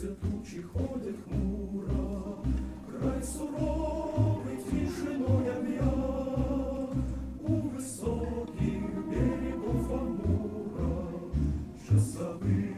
Сонце тучі ходять хмура, край суровый, тишиною м'я, у високих берегов Амура, що забив.